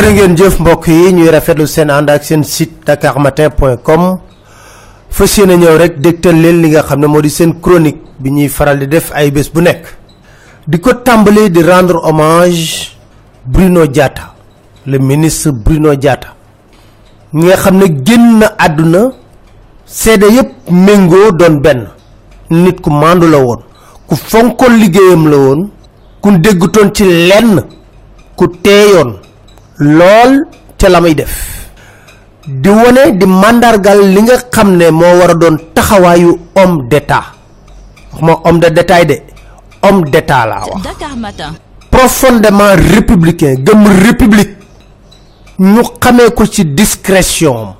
jërë ngeen jëf mbokk yi ñuy rafetlu seen ànd ak seen site dakarmatin.com fas yéene ñëw rek dégtal leen li nga xam ne moo di seen chronique bi ñuy faral di def ay bés bu nekk. Di ko di rendre hommage Bruno Diatta le ministre Bruno Diatta ñi nga xam ne génn àdduna seede yépp méngoo doon benn. Nit ku mandu la woon ku fonkoon liggéeyam la woon ku déggutoon ci lenn ku teeyoon lool ca la def. Di wone di mandargal li nga xam ne moo war a doon taxawaayu homme d'état. Waxuma homme de détail de homme d'état laa wax. Profondément républicain gëm république. Ñu xamee ko ci discrétion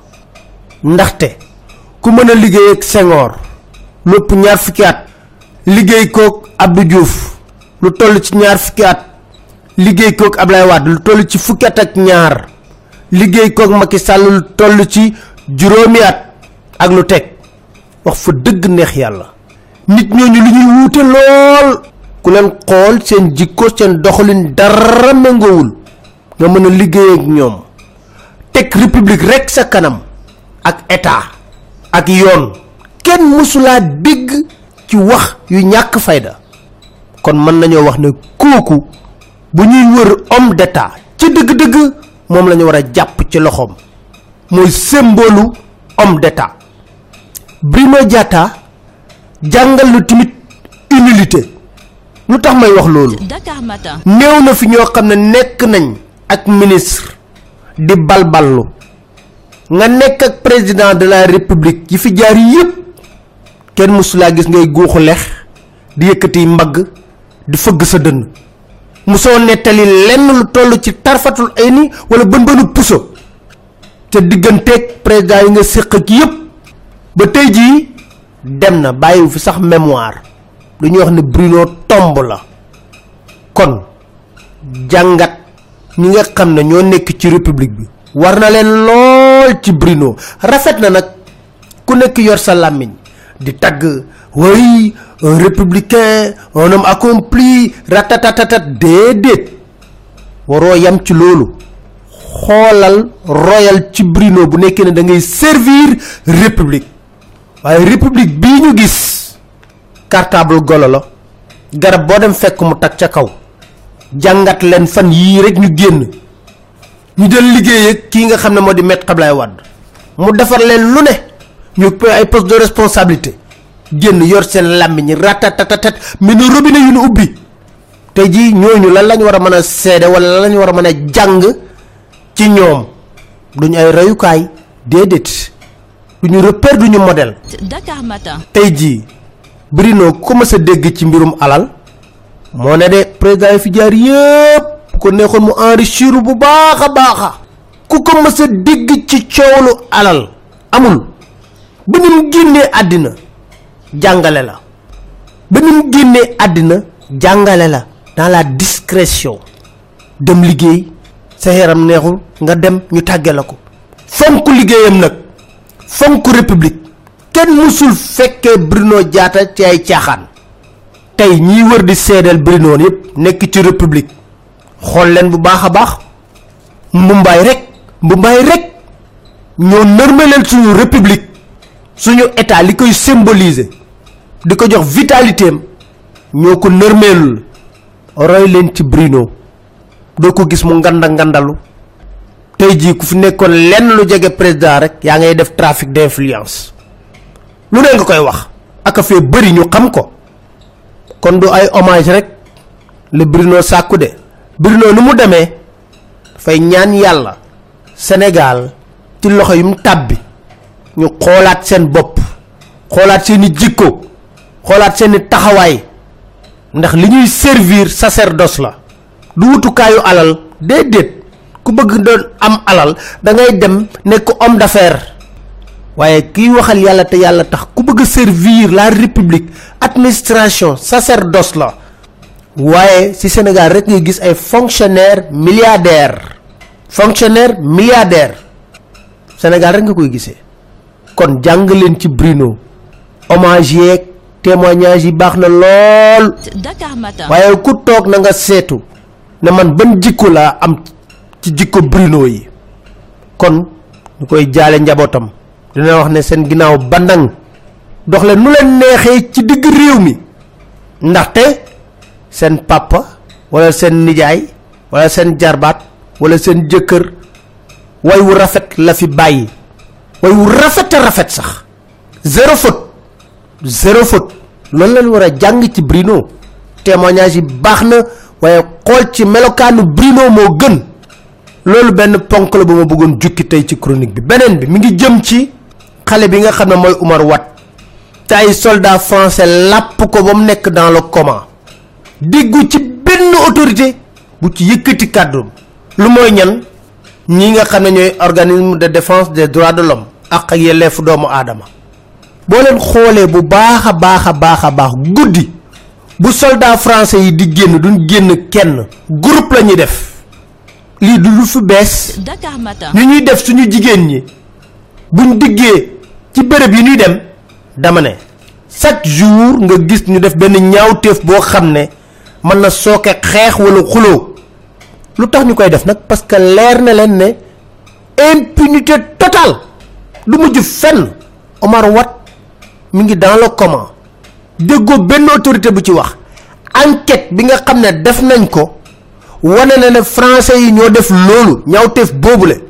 ndaxte ku mën a liggéey ak Senghor lépp ñaar fukki at liggéey Abdou Diouf lu toll ci ñaar fukki at liggéey kook Ablaye Wade lu toll ci fukki ak ñaar. Liggéey kook Macky Sall lu toll ci juróomi at ak lu teg. Wax fa dëgg neex yàlla. Nit ñooñu lu ñuy wuute lool. Ku leen xool seen jikko seen doxalin dara méngoowul. Nga mën a liggéey ak ñoom. Teg république rek sa kanam. Ak état. Ak yoon. Kenn mësulaa dégg ci wax yu ñàkk fayda. Kon mën nañoo wax ne kooku bu ñuy wër homme d'état ci dëgg-dëgg moom la ñu war a jàpp ci loxoom mooy symbole homme d'état. Bruno Diatta jàngal lu timit humilité. Lu tax may wax Matin. néew na fi ñoo xam ne nekk nañ ak ministre di balballu. Nga nekk ak président de la république yi fi jaar yépp kenn mësulaa gis ngay guuxu lex di yëkkati mbagg di fëgg sa dënn musoo nettali lenn lu toll ci tarfatul ay ni wala bën bënu puso. te digganteeg président yi nga séq ak yépp. ba tey jii dem na bàyyiwu fi sax mémoire. lu ñuy wax ne Bruno tomb la. kon jàngat ñi nga xam ne ñoo nekk ci république bi war na leen lool ci Bruno. rafet na nag ku nekk yor sa làmmiñ di tagg oui un républicain un homme accompli ratatatatat déedéet waroo yam ci loolu xoolal royal ci Bruno bu nekkee ne da servir république waaye république bii ñu gis cartable golo la garab boo dem fekk mu tag ca kaw jàngat leen fan yii rek ñu génn ñu del liggéey ak kii nga xam ne moo di Maître Abdoulaye Wade mu defar leen lu ne ñu ay poste de responsabilité génn yor seen làmmiñ ratatatatat mais ne robinet yu ñu ubbi. Tey jii ñooñu lan lañ war a mën a seede wala lan lañ war a mën a jàng ci ñoom? Duñ ay reyukaay déedéet. Duñu repère duñu modèle. Dakar Matin. tey jii Bruno ku ma sa dégg ci mbirum alal moo ne de président fi jaar yépp ko neexoon mu enrichir bu baax a baaxa ku ko ma sa dégg ci coowlu alal amul. Ba ni mu génnee àddina jàngale la. Ba ni mu génnee àddina jàngale la dans la discrétion. Dem liggéey sa yaram neexul nga dem ñu la ko. Fonk liggéeyam nag fonk république. Kenn musul fekkee Bruno Diatta ci ay caaxaan. Tey ñiy wër di Bruno yépp nekk ci république. Xool leen bu baax a baax. Mbumbaay rek mbumbaay rek. Ñoo nërmeleel suñu république. Suñu état li koy symboliser di ko jox vitalité am ñoo ko nërmeelul roy leen ci Bruno. Doo ko gis mu nganda ngandalu. Tey jii ku fi nekkoon lenn lu jege président rek yaa ngay def trafic d'influence. Lu ne nga koy wax aka fee bëri ñu xam ko. Kon du ay hommage rek le Bruno sàkku de. Bruno nu mu demee dafay ñaan yàlla Sénégal ci loxo yu mu tàbbi ñu xoolaat seen bopp xoolaat seeni jikko xoolaat seeni taxawaay ndax li ñuy servir sacerdoce la. du wutukaayu alal déedéet. ku bëgg doon am alal da ngay dem nekk homme d'affaires. waaye kiy waxal yàlla te yàlla tax ku bëgg servir la république administration sacerdoce la. waaye ci Sénégal rek ngay gis ay fonctionnaires milliardaires fonctionnaire milliardaire. Sénégal rek nga koy gisee. kon jàng leen ci Bruno. hommage yeeg témoignage yi baax na lool. Dakar Matin. waaye ku toog na nga seetu ne man ban jikko laa am ci jikko bruno yi. Kon ñu koy jaale dina wax ne seen ginnaaw bandang dox leen nu leen neexee ci digg réew mi. Ndaxte seen papa wala seen nijaay wala seen jarbaat wala seen jëkkër way wu rafet la fi bàyyi. Way wu rafet rafet sax. Zéro faute zéro faute. Loolu lañ war a jàng ci brino témoignage yi baax na waaye xool ci melokaanu brino moo gën. Loolu benn ponk la bu ma bëggoon jukki tey ci chronique bi. Beneen bi mi ngi jëm ci xale bi nga xam ne mooy Oumar Wat. Te ay soldat français làpp ko ba mu nekk dans le coma. Déggu ci benn autorité bu ci yëkkati kàddu lu mooy ñan? Ñi nga ñooy organisme de défense des droits de l'homme. Ak ak yelleefu doomu aadama boo leen xoolee bu baax a baax a baax a baax guddi bu soldat français yi di génn duñ génn kenn groupe la ñuy def. Lii du lu fi bees. Dakar Matin. ñu ñuy def suñu jigéen ñi. Buñ diggee ci bërëb yi ñuy dem dama ne chaque jour nga gis ñu def benn ñaawteef boo xam ne mën na sooke xeex wala xuloo. Lu tax ñu koy def nag? Parce que leer na leen ne impunité totale. Du mujj fenn. Omar Wat mi ngi dans le coma. Déggoo benn autorité bu ci wax. Enquête bi nga xam ne def nañ ko wane na ne français yi ñoo def loolu ñaawteef boobule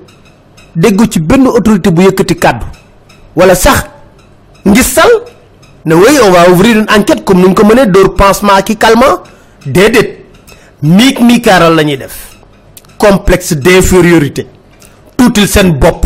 déggu ci benn autorité bu yëkkati kàddu. Wala sax ngistal ne oui on va ouvrir une enquête comme nuñ ko mënee pansement ki calmant. Déedéet. Miik miikaaral la ñuy def. Complexe d'infériorité. Tuutil seen bopp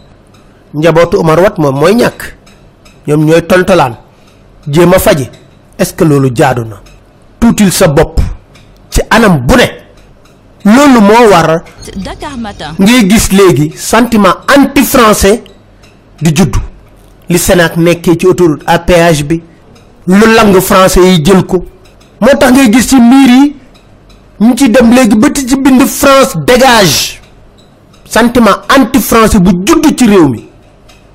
njabootu Omar Wat moom mooy ñàkk. ñoom ñooy toltolaan jéem a faji. est-ce que loolu jaadu na? tuutil sa bopp. ci anam bu ne. loolu moo war ngay gis léegi sentiment anti français di juddu. li Sénac nekkee ci autoroute à péage bi. lu lang français yi jël ko. moo tax ngay gis ci miir yi ñu ci dem léegi ba ci bind France dégage. sentiment anti français bu judd ci réew mi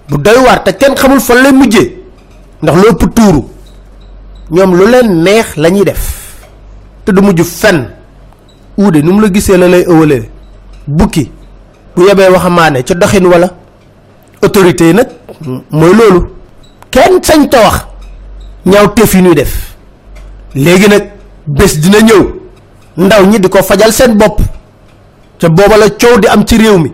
bu doy waar te kenn xamul fan lay mujjee ndax lu ëpp tuuru ñoom lu leen neex la ñuy def te du mujj fenn uude nu mu la gisee la lay ëwalee bukki bu waxamaane ca doxin wala autorité yi nag mooy loolu kenn sañ ta wax ñaaw teef yi ñuy def léegi nag bés dina ñëw ndaw ñi di ko fajal seen bopp ca booba la coow di am ci réew mi.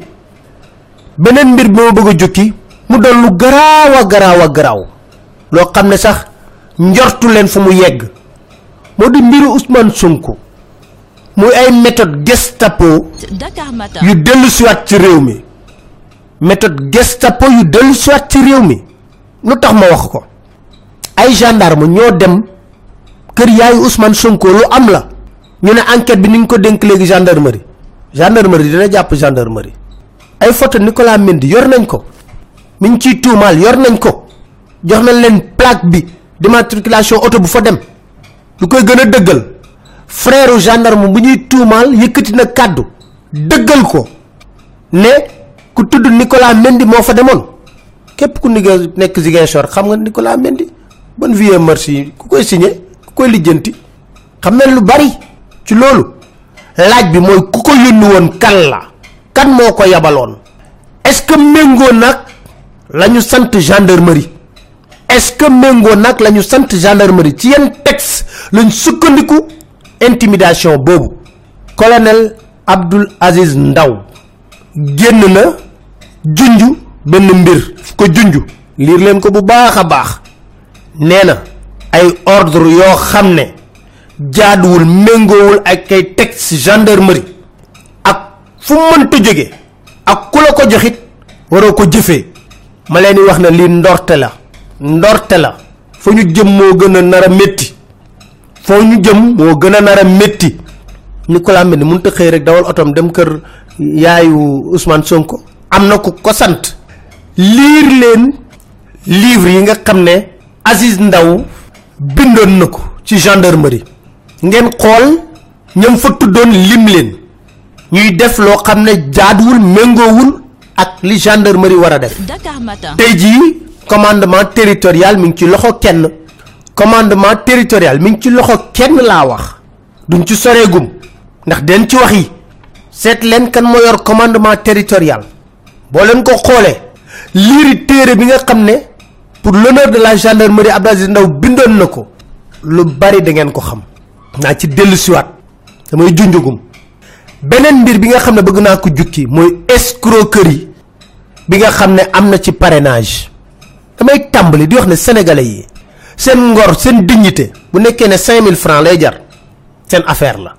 beneen mbir bi ma bëgg jukki mu doon lu garaaw a garaaw. Loo xam ne sax njortu leen fu mu yegg. Moo di mbiru Ousmane Sonko. Muy ay méthode Gestapo yu dellu siwaat ci réew mi. Méthode Gestapo yu dellu siwaat ci réew mi. Lu tax ma wax ko? Ay gendarme ñoo dem kër yaayu Ousmane Sonko lu am la. Ñu ne enquête bi ni ñu ko dénk léegi gendarmerie. Gendarmerie dina jàpp gendarmerie. Ay photo Nicolas Mendy yor nañ ko mi ngi ciy tuumaal yor nañ ko. Jox nañ leen plaque bi d'immatriculation oto bu fa dem. Lu koy gën a dëggal frère gendarme bu ñuy tuumaal yëkkati na kàddu dëggal ko ne ku tudd Nicolas Mendy moo fa demoon. Képp ku nigga nekk Ziguinchor xam nga Nicolas Mendy. Bonne vie merci. Ku koy signé ku koy lijjanti xam na lu bari ci loolu. Laaj bi mooy ku ko yónni woon kan la? Kan moo ko yabaloon? Est-ce que la ñu gendarmerie. Est-ce que méngoo nag la ñu gendarmerie? Ci yenn texte lañ sukkandiku intimidation boobu. Colonel Abdoul Aziz Ndaw génn na junj benn mbir. Ko junj. Liir leen ko ay ordre yoo xam ne jaaduwul méngoowul ak kay texte gendarmerie. Ak fu mënta jóge ak ku ko joxit ma leen di wax ne lii ndorte la. ndorte la. fa ñu jëm moo gën a nar a ñu jëm rek dawal otom dem kër yaayu Ousmane Sonko. am na ku ko sant. liir livre yi nga xam ne Aziz Ndaw bindoon na ko ci gendarmerie. ngeen xool ñam fa tuddoon lim leen. ñuy def loo ne jaaduwul ak li gendarmerie war a def tey jii commandement territorial mi ngi ci loxo kenn. Commandement territorial mi ngi ci loxo kenn laa wax. Duñ ci soreegum. Ndax den ci wax yi. Seet leen kan moo yor commandement territorial. Boo leen ko xoolee liiri téere bi nga xam ne pour l'honneur de la gendarmerie Abdou Aziz Ndaw bindoon na ko. Lu bari da ngeen ko xam. Naa ci dellu siwaat damay junjugum beneen mbir bi nga xam ne bëgg naa ko jukki mooy escroquerie bi nga xam ne am na ci parrainage. Damay tàmbali di wax ne sénégalais yi seen ngor seen dignité bu nekkee ne 5000 francs lay jar seen affaire la.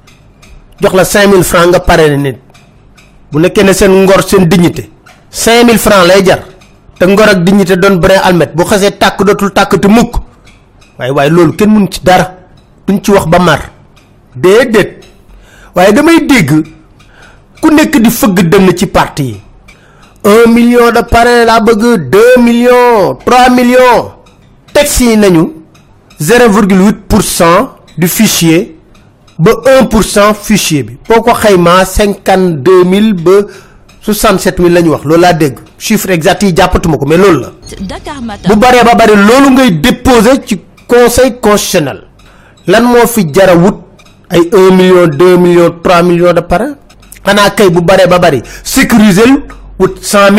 Jox la 5000 francs nga parrainé nit. Bu nekkee ne seen ngor seen dignité 5000 francs lay jar te ngor ak dignité doon brin almet. Bu xasee tàkk dootul tàkkati mukk. Waaye waaye loolu kenn mun ci dara. Duñ ci wax ba mar. Déedéet waaye damay dégg ku nekk di fëgg dënn ci parti yi. un million de parrain laa bëgg deux millions trois millions. Texte yi nañu zéro virgule huit pour cent du fichier ba un pour cent fichier bi. Boo ko xaymaa cinquante deux mille ba soixante sept mille la ñu wax loolu laa dégg. Chiffre exact yi jàppatuma ko mais loolu la. Dakar bu Matin. baree ba bari loolu ngay déposer ci conseil constitutionnel. Lan moo fi jara wut ay 1 million 2 millions 3 millions de parrain xanaa kay bu baree ba bari sécuriser wut 100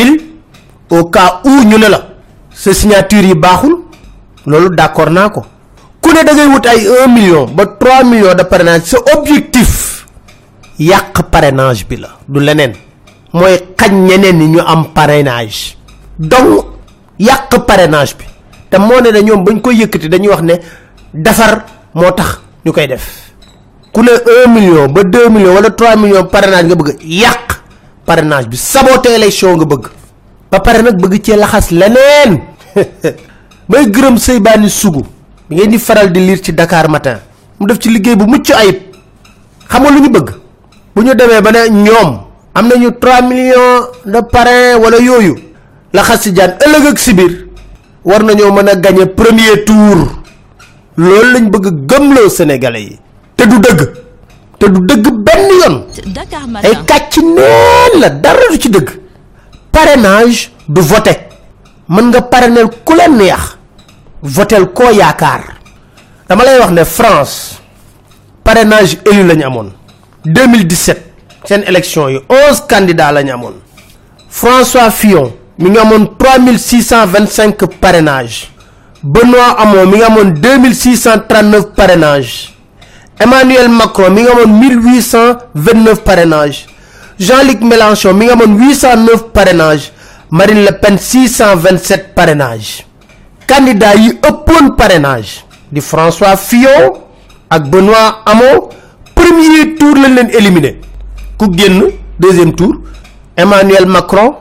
000 au cas où ñu ne la sa signature yi baaxul loolu d'accord naa ku ne da ngay wut ay 1 million ba 3 millions de parrainage sa objectif yàq parrainage bi la du leneen. Mooy xañ ñeneen ñu am parrainage. Donc yàq parrainage bi. Te moo ne na ñoom bañ koy yëkkati dañuy wax ne defar moo tax def ku ne 1 million ba 2 millions wala 3 millions parrainage nga bëgg yàq parrainage bi. Saboter élection nga bëgg. Ba pare nag bëgg cee laxas leneen. May gërëm Seybani Sougou bi ngeen di faral di lire ci Dakar Matin. Mu def ci liggéey bu mucc ayib. Xam nga lu ñu bëgg? Bu ñu demee ba ne ñoom am nañu 3 millions de parrain wala yooyu. Laxas jaan ëllëg ak si biir. War nañoo mën a gagner premier tour. Loolu lañ bëgg gëmloo sénégalais yi te du dëgg. Te du dëgg benn yoon. Ay kàcc neen la dara du ci dëgg. Parrainage du voté. Mën nga parrainel ku leen neex. Votel koo yaakaar. Dama lay wax ne France parrainage élu la ñu amoon. 2017 seen élection yi 11 candidats la ñu amoon. François Fillon mi ngi amoon 3625 parrainage Benoît Hamon mi ngi amoon 2639 parrainage Emmanuel Macron mi ngi amoon 1829 parrainage Jean-Luc Mélenchon mi ngi amoon 809 parrainage Marine Le Pen 627 parrainage candidat yi ëppoon parrainage di François Fillon ak Benoît Hamon. Premier tour éliminé. Ku génn deuxième tour Emmanuel Macron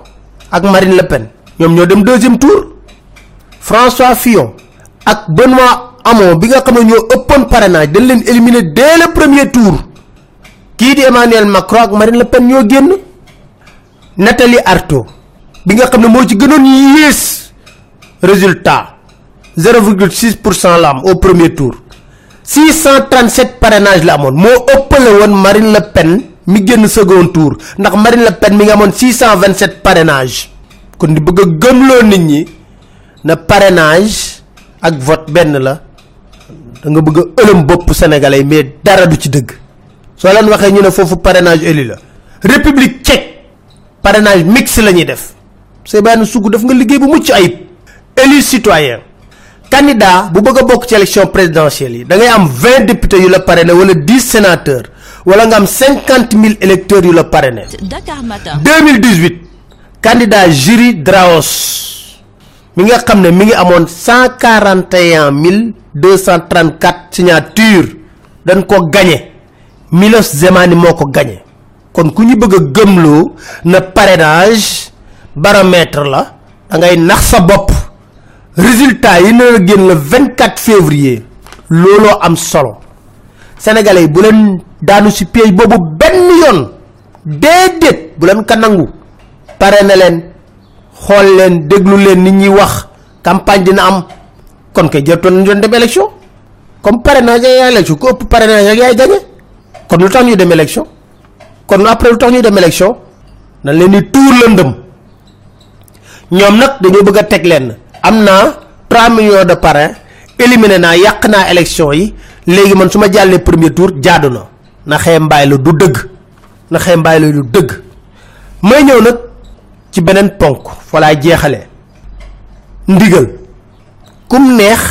ak Marine Le Pen. Ñoom ñoo dem deuxième tour. François Fillon ak Benoît Hamon bi nga xam ne ñoo ëppoon parrainage dañ leen éliminé dès le premier tour. Kii di Emmanuel Macron ak Marine Le Pen ñoo génn Nathalie Arthaud. Bi nga xam ne moo ci gënoon résultat 0,6 pour cent la am au premier tour. 637 parrainage la amoon. Moo ëppale woon Marine Le Pen mi génn second tour. Ndax Marine Le Pen mi nga amoon 627 parrainage kon di bëgg a gëmloo nit ñi na parrainage ak vote benn la da nga bëgg ëlëm bopp sénégalais mais dara du ci dëgg. Soo leen waxee ñu ne foofu parrainage élu la. République tchèque parrainage mixte la ñuy def. Seybani Sougou def nga liggéey bu mucc ayib. Élu citoyen candidat bu bëgg a bokk ci élection présidentielle yi da ngay am 20 députés yu la parrainé wala 10 sénateurs wala nga am 50 000 électeurs yu la parrainé. Dakar Matin. 2018 candidat Jury Draos mi nga xam ne mi ngi amoon 141 234 signatures dañ ko gagné Milos Zemani moo ko gagné kon ku ñu bëgg a gëmloo na parrainage baromètre la da ngay nax sa bopp résultat yi na génn le 24 février. Looloo am solo. Sénégalais bu leen daanu si piège boobu benn yoon. Déedéet bu leen ka nangu. Pare na leen xool leen déglu leen nit ñi wax. Campagne dina am. Kon kay nañu doon dem élection. Comme parrainage yaay élection ku ëpp parrainage ak yaay gagné. Kon lu tax ñuy dem élection? Kon après lu tax ñuy dem élection? Dañ leen di tuur lëndëm. Ñoom nag dañoo bëgg a teg leen. Am naa 3 millions de parrain éliminé naa yàq naa élection yi. Léegi man su ma jàllee premier tour jaadu na. Na xee mbaay la du dëgg. Na xee mbaay la du dëgg. May ñëw nag ci beneen ponk fa laay jeexalee ndigal. Kum neex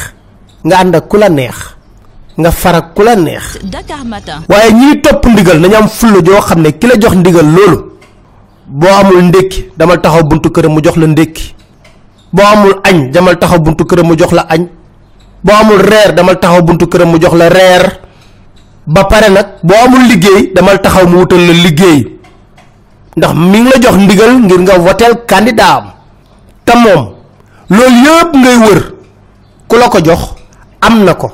nga ànd ak ku la neex. Nga farak ku la neex. Waaye ñiy topp ndigal nañu am fulla joo xam ne ki la jox ndigal loolu boo amul ndékki damal taxaw buntu këram mu jox la ndékki. Boo amul añ damal taxaw buntu këram mu jox la añ. Boo amul reer damal taxaw buntu këram mu jox la reer. Ba pare nag boo amul liggéey damal taxaw mu wutal la liggéey ndax mi ngi la jox ndigal ngir nga woteel candidat te moom loolu yëpp ngay wër. Ku la ko jox am na ko.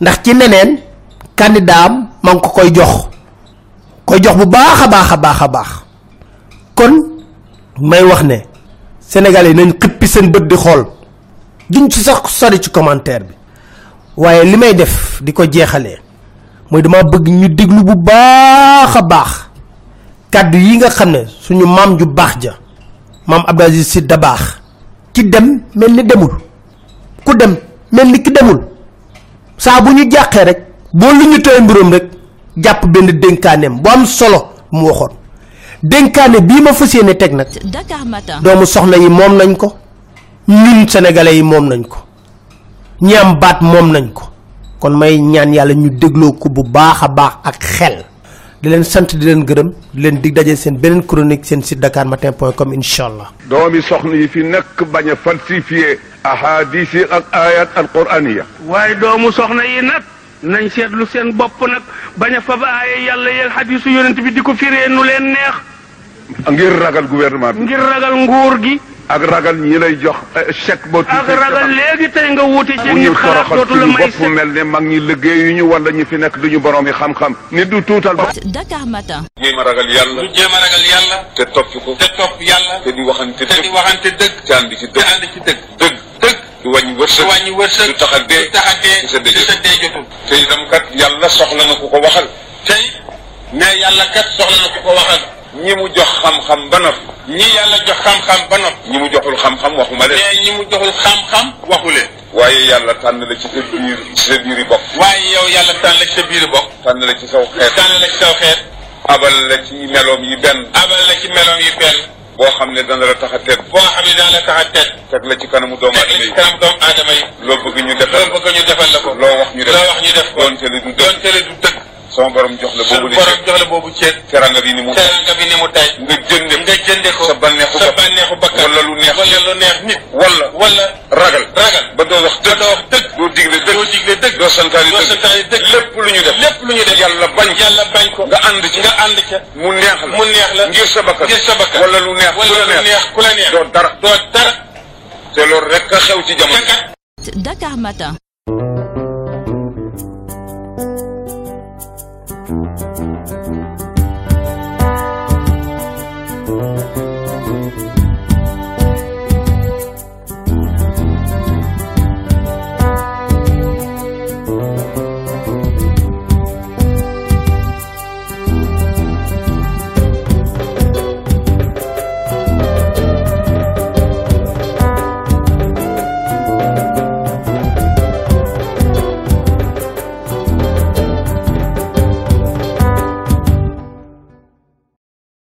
Ndax ci neneen candidat am ma ngi ko koy jox. Koy jox bu baax a baax a baax kon may wax ne sénégalais nañ xippi seen bët di xool. Duñ ci sax sori ci commentaire bi. Waaye li def di ko jeexalee mooy dama bëgg ñu déglu bu baax a baax kàddu yi nga xam ne suñu maam ju baax ja maam Abdou Aziz Sy Dabakh ki dem mel ni demul ku dem mel ni ki demul saa bu ñu jàqee rek boo lu ñu tëye mbiróom rek jàpp benn dénkaaneem bu am solo mu waxoon. Dénkaane bii ma fas yéene teg nag doomu soxna yi moom nañ ko ñun sénégalais yi moom nañ ko ñi am baat moom nañ ko. Kon may ñaan yàlla ñu dégloo ko bu baax a baax ak xel di leen sant di leen gërëm di leen dig daje seen beneen chronique seen site dakarmatin point com incha allah doomi soxna yi fi nekk bañ a falsifié ahadis yi ak ayat alquraniya waaye doomu soxna yi nag nañ seetlu seen bopp nag bañ a fab aaye yàlla yeeg xadisu yonent bi di ko firee nu leen neex. Ngir ragal gouvernement bi. Ngir ragal nguur gi. Ak ragal ñi lay jox eh, chèque ba ak ragal léegi tey nga wuute ci bu nit xalaat dootu la may bopp mel ne mag ñi liggéeyuñu wala ñu fi nekk duñu borom yi xam-xam. Nit du tuutal bopp Dakar Matin. jéem a ragal yàlla. Ñu jéem a ragal yàlla. Te topp ko. Te topp yàlla. Te di waxante te di dëgg. waxante dëgg. Te ànd ci te ànd ci dëgg. Dëgg. Dëgg. Du wàññi wërsëg. Wàññi wërsëg. Du tax a dee. Du tax a dee. Ci sa dee jotul te itam kat yàlla soxla na ku ko waxal. Tey ne yàlla kat soxla na ku ko waxal. Ñi mu jox xam-xam ba noppi ñi yàlla jox xam-xam ba noppi ñi mu joxul xam-xam waxuma leen mais ñi mu joxul xam-xam waxu leen waaye yàlla tànn la ci sa biir ci sa biiri bopp waaye yow yàlla tànn la ci sa biir bokk tànn la ci saw xeet tànn la ci saw xeet abal la ci meloom yi benn abal la ci meloom yi benn boo xam ne dana la tax a tedd boo xam ne daan la tax a tedd teg la ci kanamu doomu teg aadama la ci yi kanam doomu aadama yi loo bëgg ñu defal loo bëgg ñu defal la ko loo wax ñu def loo wax ñu def ko doonte le du dëgg doonte le du dëgg sama borom jox la boobu suñu li borom jox la boobu ceeb teranga bi ni mu teranga bi ni mu tay nga jënde nga jënde ko sa bànneexu sa bopp bànneexu bakkan wala lu neex wala lu neex nit wala wala ragal ragal ba doo wax dëgg doo wax dëgg doo digle dëgg doo digle dëgg doo santaani doo dëgg santaani dëgg lépp lu ñu def lépp lu ñu def yàlla bañ yàlla bañ ko nga ànd ci nga ànd ca mu neex la mu neex la ngir sa bakkan ngir sa bakkan wala lu neex wala la lu neex ku la neex doo dara doo dara te loolu rek a xew ci jamono kat Dakar Matin.